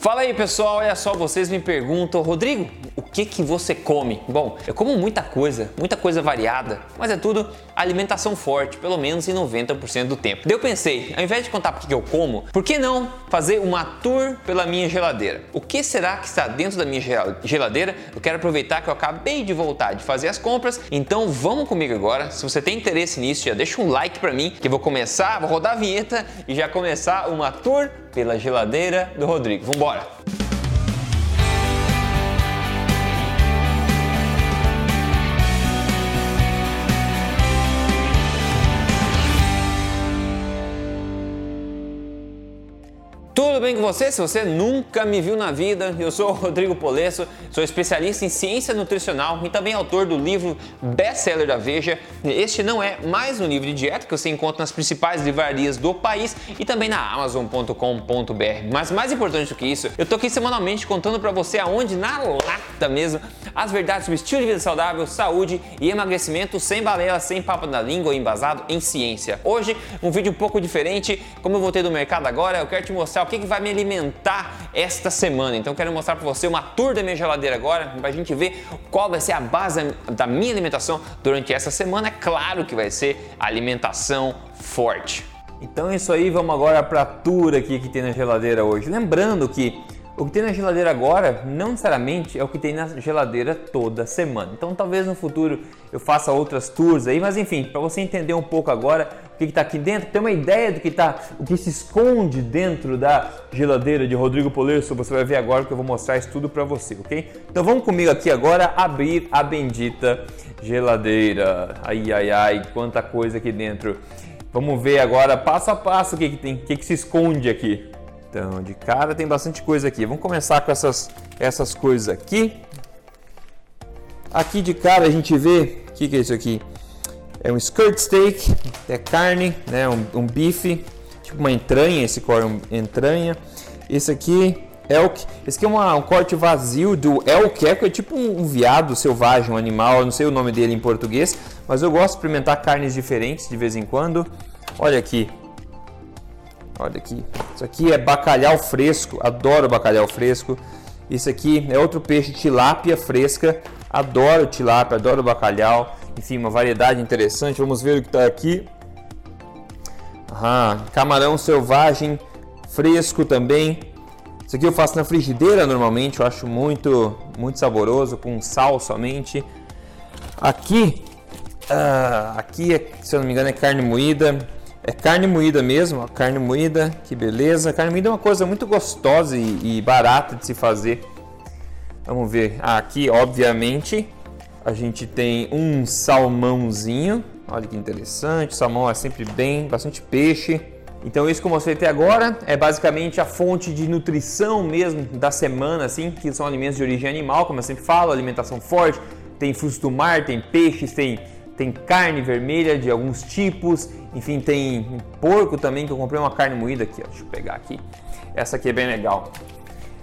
Fala aí pessoal, olha só, vocês me perguntam, Rodrigo, que que você come? Bom, eu como muita coisa, muita coisa variada, mas é tudo alimentação forte, pelo menos em 90% do tempo. Daí eu pensei, ao invés de contar o que eu como, por que não fazer uma tour pela minha geladeira? O que será que está dentro da minha geladeira? Eu quero aproveitar que eu acabei de voltar de fazer as compras, então vamos comigo agora. Se você tem interesse nisso, já deixa um like para mim, que eu vou começar, vou rodar a vinheta e já começar uma tour pela geladeira do Rodrigo. Vambora! Com você? Se você nunca me viu na vida, eu sou o Rodrigo Polesso, sou especialista em ciência nutricional e também autor do livro best-seller da Veja. Este não é mais um livro de dieta que você encontra nas principais livrarias do país e também na amazon.com.br. Mas mais importante do que isso, eu tô aqui semanalmente contando para você aonde na lata mesmo as verdades sobre estilo de vida saudável, saúde e emagrecimento sem balela, sem papo na língua, embasado em ciência. Hoje, um vídeo um pouco diferente, como eu voltei do mercado agora, eu quero te mostrar que, que vai me alimentar esta semana. Então quero mostrar para você uma tour da minha geladeira agora, para a gente ver qual vai ser a base da minha alimentação durante essa semana. É claro que vai ser alimentação forte. Então é isso aí, vamos agora para a tour aqui que tem na geladeira hoje. Lembrando que o que tem na geladeira agora não necessariamente é o que tem na geladeira toda semana. Então talvez no futuro eu faça outras tours aí, mas enfim, para você entender um pouco agora o que está aqui dentro, ter uma ideia do que tá, o que se esconde dentro da geladeira de Rodrigo Polesso, você vai ver agora que eu vou mostrar isso tudo para você, ok? Então vamos comigo aqui agora abrir a bendita geladeira. Ai ai ai, quanta coisa aqui dentro. Vamos ver agora passo a passo o que, que tem, o que, que se esconde aqui. Então, de cara tem bastante coisa aqui. Vamos começar com essas, essas coisas aqui. Aqui de cara a gente vê, o que, que é isso aqui? É um skirt steak, é carne, né? um, um bife, tipo uma entranha, esse corte é entranha. Esse aqui, elk. Esse aqui é uma, um corte vazio do elk. Elk é tipo um, um viado selvagem, um animal, não sei o nome dele em português, mas eu gosto de experimentar carnes diferentes de vez em quando. Olha aqui, Olha aqui. Isso aqui é bacalhau fresco. Adoro bacalhau fresco. Isso aqui é outro peixe tilápia fresca. Adoro tilápia, adoro bacalhau. Enfim, uma variedade interessante. Vamos ver o que está aqui. Ah, camarão selvagem fresco também. Isso aqui eu faço na frigideira normalmente. Eu acho muito, muito saboroso com sal somente. Aqui, ah, aqui é, se eu não me engano é carne moída. É carne moída mesmo, ó, carne moída, que beleza. Carne moída é uma coisa muito gostosa e, e barata de se fazer. Vamos ver. Ah, aqui, obviamente, a gente tem um salmãozinho. Olha que interessante. Salmão é sempre bem, bastante peixe. Então isso que eu mostrei até agora é basicamente a fonte de nutrição mesmo da semana, assim, que são alimentos de origem animal, como eu sempre falo, alimentação forte. Tem frutos do mar, tem peixes, tem tem carne vermelha de alguns tipos, enfim, tem porco também, que eu comprei uma carne moída aqui, ó, deixa eu pegar aqui. Essa aqui é bem legal.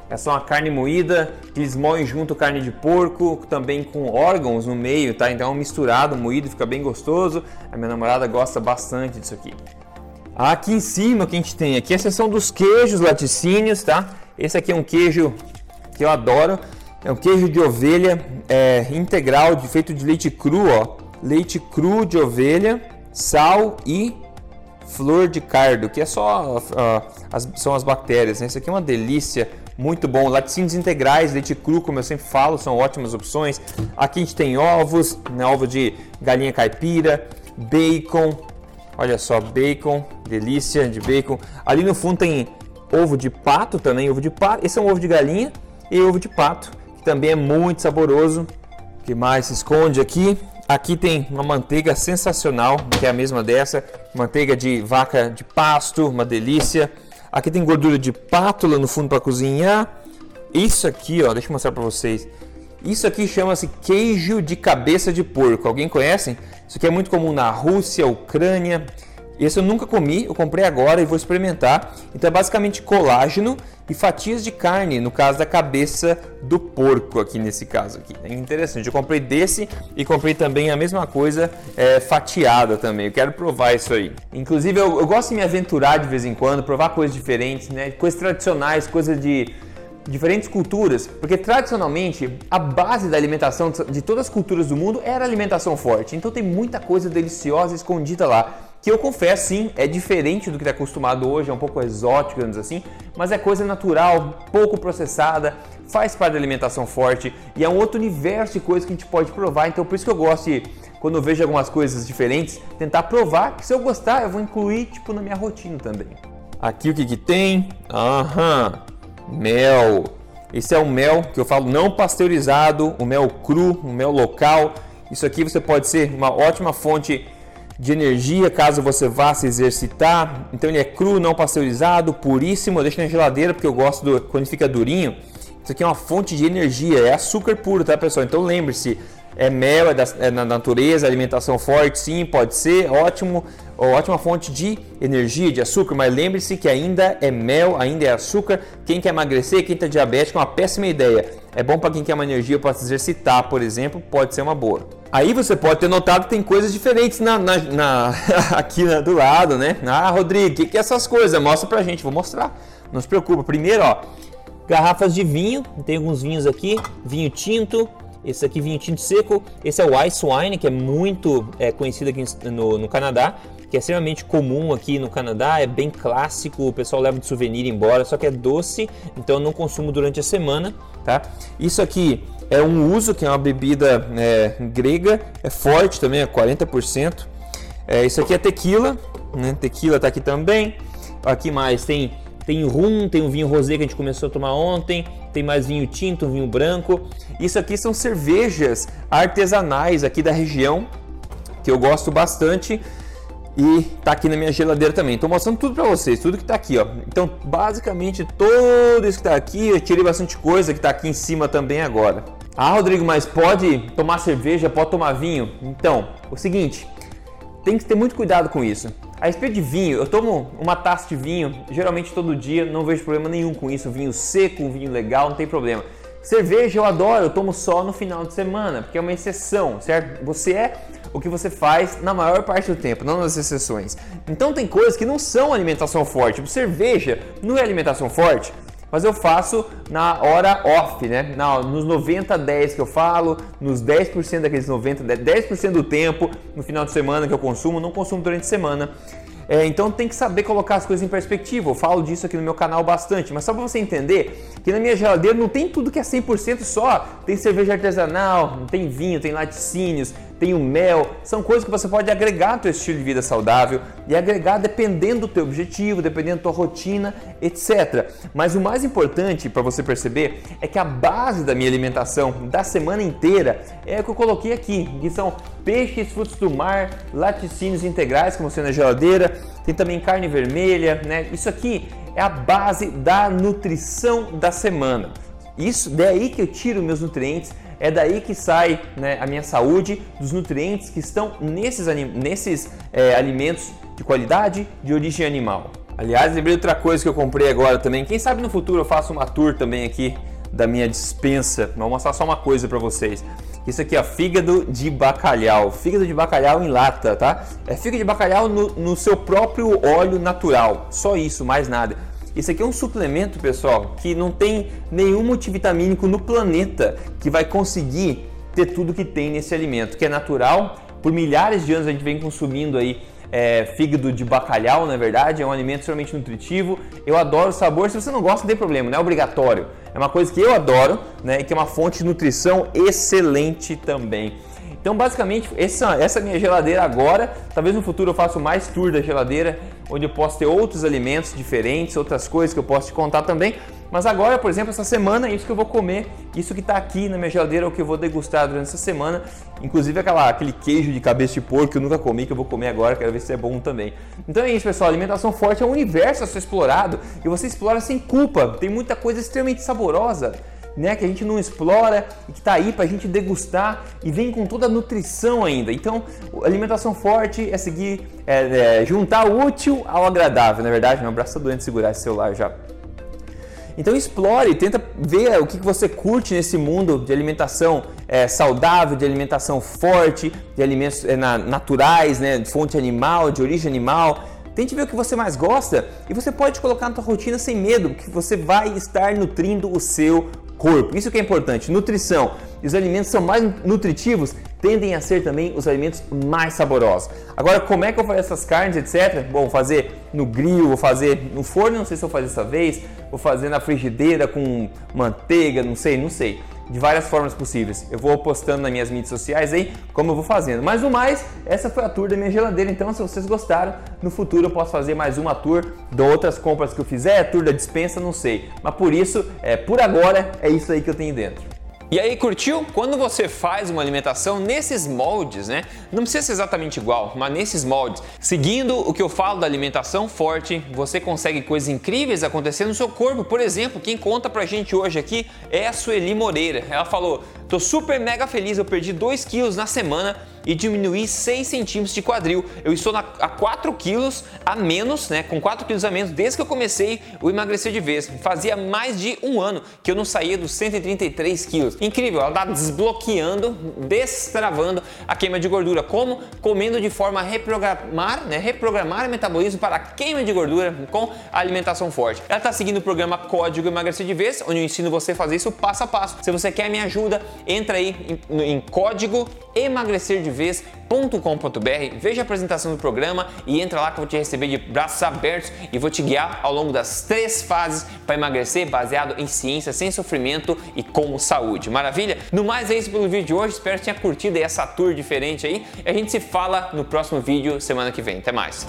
Essa é uma carne moída, que eles moem junto carne de porco, também com órgãos no meio, tá? Então é um misturado, moído, fica bem gostoso. A minha namorada gosta bastante disso aqui. Aqui em cima o que a gente tem aqui é a seção dos queijos, laticínios, tá? Esse aqui é um queijo que eu adoro. É um queijo de ovelha é, integral, de, feito de leite cru, ó leite cru de ovelha, sal e flor de cardo, que é só uh, as, são as bactérias. Né? Isso aqui é uma delícia, muito bom. Laticínios integrais, leite cru, como eu sempre falo, são ótimas opções. Aqui a gente tem ovos, né? ovo de galinha caipira, bacon. Olha só, bacon, delícia de bacon. Ali no fundo tem ovo de pato também, ovo de pato. Esse é um ovo de galinha e ovo de pato, que também é muito saboroso. O que mais se esconde aqui? Aqui tem uma manteiga sensacional, que é a mesma dessa, manteiga de vaca de pasto, uma delícia. Aqui tem gordura de pátula no fundo para cozinhar. Isso aqui, ó, deixa eu mostrar para vocês. Isso aqui chama-se queijo de cabeça de porco. Alguém conhece? Isso aqui é muito comum na Rússia, Ucrânia. Esse eu nunca comi, eu comprei agora e vou experimentar. Então é basicamente colágeno e fatias de carne, no caso da cabeça do porco aqui nesse caso aqui. É interessante, eu comprei desse e comprei também a mesma coisa é, fatiada também. Eu quero provar isso aí. Inclusive eu, eu gosto de me aventurar de vez em quando, provar coisas diferentes, né? Coisas tradicionais, coisas de diferentes culturas, porque tradicionalmente a base da alimentação de todas as culturas do mundo era alimentação forte. Então tem muita coisa deliciosa escondida lá que eu confesso sim, é diferente do que está acostumado hoje, é um pouco exótico, digamos assim, mas é coisa natural, pouco processada, faz parte da alimentação forte e é um outro universo de coisas que a gente pode provar. Então por isso que eu gosto de, quando eu vejo algumas coisas diferentes, tentar provar que se eu gostar, eu vou incluir tipo na minha rotina também. Aqui o que que tem? Aham, mel. Esse é o mel que eu falo não pasteurizado, o mel cru, o mel local. Isso aqui você pode ser uma ótima fonte de energia caso você vá se exercitar. Então ele é cru, não pasteurizado, puríssimo. Eu deixo na geladeira porque eu gosto do quando fica durinho. Isso aqui é uma fonte de energia, é açúcar puro, tá pessoal? Então lembre-se, é mel, é da, é da natureza, alimentação forte, sim, pode ser, ótimo, ótima fonte de energia, de açúcar, mas lembre-se que ainda é mel, ainda é açúcar. Quem quer emagrecer, quem está diabético, é uma péssima ideia. É bom para quem quer uma energia para se exercitar, por exemplo, pode ser uma boa. Aí você pode ter notado que tem coisas diferentes na, na, na aqui na, do lado, né? Ah, Rodrigo, o que, que é essas coisas? Mostra pra gente, vou mostrar. Não se preocupa. Primeiro, ó, garrafas de vinho. Tem alguns vinhos aqui, vinho tinto. Esse aqui, vinho tinto seco. Esse é o Ice Wine, que é muito é, conhecido aqui no, no Canadá que é extremamente comum aqui no Canadá, é bem clássico, o pessoal leva de souvenir embora, só que é doce, então eu não consumo durante a semana, tá? Isso aqui é um uso, que é uma bebida é, grega, é forte também, é 40%. É, isso aqui é tequila, né? Tequila tá aqui também. Aqui mais tem tem rum, tem o vinho rosé que a gente começou a tomar ontem, tem mais vinho tinto, vinho branco. Isso aqui são cervejas artesanais aqui da região, que eu gosto bastante e tá aqui na minha geladeira também. Estou mostrando tudo para vocês, tudo que tá aqui, ó. Então, basicamente, tudo isso que tá aqui, eu tirei bastante coisa que tá aqui em cima também agora. Ah, Rodrigo, mas pode tomar cerveja, pode tomar vinho? Então, o seguinte, tem que ter muito cuidado com isso. A respeito de vinho, eu tomo uma taça de vinho, geralmente todo dia, não vejo problema nenhum com isso. Vinho seco, vinho legal, não tem problema. Cerveja eu adoro, eu tomo só no final de semana, porque é uma exceção, certo? Você é o que você faz na maior parte do tempo, não nas exceções. Então tem coisas que não são alimentação forte. Tipo, cerveja não é alimentação forte, mas eu faço na hora off, né? Na, nos 90, 10 que eu falo, nos 10% daqueles 90, 10% do tempo, no final de semana que eu consumo, não consumo durante a semana. É, então tem que saber colocar as coisas em perspectiva. Eu falo disso aqui no meu canal bastante, mas só para você entender que na minha geladeira não tem tudo que é 100% só. Tem cerveja artesanal, tem vinho, tem laticínios, tem o mel, são coisas que você pode agregar ao teu estilo de vida saudável e agregar dependendo do teu objetivo, dependendo da tua rotina, etc. Mas o mais importante para você perceber é que a base da minha alimentação da semana inteira é o que eu coloquei aqui, que são peixes, frutos do mar, laticínios integrais, como você na geladeira, tem também carne vermelha, né? Isso aqui é a base da nutrição da semana. Isso daí que eu tiro meus nutrientes é daí que sai né, a minha saúde dos nutrientes que estão nesses, nesses é, alimentos de qualidade de origem animal. Aliás, lembrei outra coisa que eu comprei agora também. Quem sabe no futuro eu faço uma tour também aqui da minha dispensa. Vou mostrar só uma coisa para vocês. Isso aqui é fígado de bacalhau. Fígado de bacalhau em lata, tá? É fígado de bacalhau no, no seu próprio óleo natural. Só isso, mais nada. Isso aqui é um suplemento, pessoal, que não tem nenhum multivitamínico no planeta que vai conseguir ter tudo que tem nesse alimento, que é natural. Por milhares de anos a gente vem consumindo aí é, fígado de bacalhau, na verdade, é um alimento extremamente nutritivo. Eu adoro o sabor. Se você não gosta, não tem problema, não é obrigatório. É uma coisa que eu adoro, né? E que é uma fonte de nutrição excelente também. Então, basicamente, essa, essa minha geladeira agora, talvez no futuro eu faça mais tour da geladeira, onde eu posso ter outros alimentos diferentes, outras coisas que eu posso te contar também. Mas agora, por exemplo, essa semana é isso que eu vou comer, isso que está aqui na minha geladeira é o que eu vou degustar durante essa semana. Inclusive aquela, aquele queijo de cabeça de porco que eu nunca comi, que eu vou comer agora, quero ver se é bom também. Então é isso, pessoal. Alimentação forte é um universo a ser explorado e você explora sem culpa. Tem muita coisa extremamente saborosa né, que a gente não explora e que está aí para a gente degustar e vem com toda a nutrição ainda. Então, alimentação forte é seguir, é, é, juntar o útil ao agradável, na verdade. Meu braço está doendo segurar esse celular já. Então explore, tenta ver o que você curte nesse mundo de alimentação é, saudável, de alimentação forte, de alimentos é, na, naturais, né, de fonte animal, de origem animal Tente ver o que você mais gosta e você pode colocar na sua rotina sem medo, que você vai estar nutrindo o seu corpo. Isso que é importante. Nutrição. Os alimentos são mais nutritivos, tendem a ser também os alimentos mais saborosos. Agora, como é que eu fazer essas carnes, etc? Bom, vou fazer no grill, vou fazer no forno, não sei se eu vou fazer dessa vez, vou fazer na frigideira com manteiga, não sei, não sei de várias formas possíveis. Eu vou postando nas minhas mídias sociais aí como eu vou fazendo. Mas no mais, essa foi a tour da minha geladeira. Então, se vocês gostaram, no futuro eu posso fazer mais uma tour de outras compras que eu fizer, tour da dispensa, não sei. Mas por isso, é, por agora, é isso aí que eu tenho dentro. E aí, curtiu? Quando você faz uma alimentação nesses moldes, né? Não precisa ser exatamente igual, mas nesses moldes, seguindo o que eu falo da alimentação forte, você consegue coisas incríveis acontecer no seu corpo. Por exemplo, quem conta pra gente hoje aqui é a Sueli Moreira. Ela falou: tô super mega feliz, eu perdi 2 quilos na semana e diminuir 6 centímetros de quadril. Eu estou na, a 4 quilos a menos, né? Com 4 quilos a menos desde que eu comecei o emagrecer de vez. Fazia mais de um ano que eu não saía dos 133 quilos. Incrível, ela está desbloqueando, destravando a queima de gordura. Como? Comendo de forma a reprogramar, né? Reprogramar o metabolismo para a queima de gordura com alimentação forte. Ela está seguindo o programa Código Emagrecer de Vez, onde eu ensino você a fazer isso passo a passo. Se você quer minha ajuda, entra aí em, em código emagrecer de vez.com.br, veja a apresentação do programa e entra lá que eu vou te receber de braços abertos e vou te guiar ao longo das três fases para emagrecer baseado em ciência, sem sofrimento e com saúde. Maravilha? No mais é isso pelo vídeo de hoje, espero que tenha curtido essa tour diferente aí e a gente se fala no próximo vídeo semana que vem. Até mais!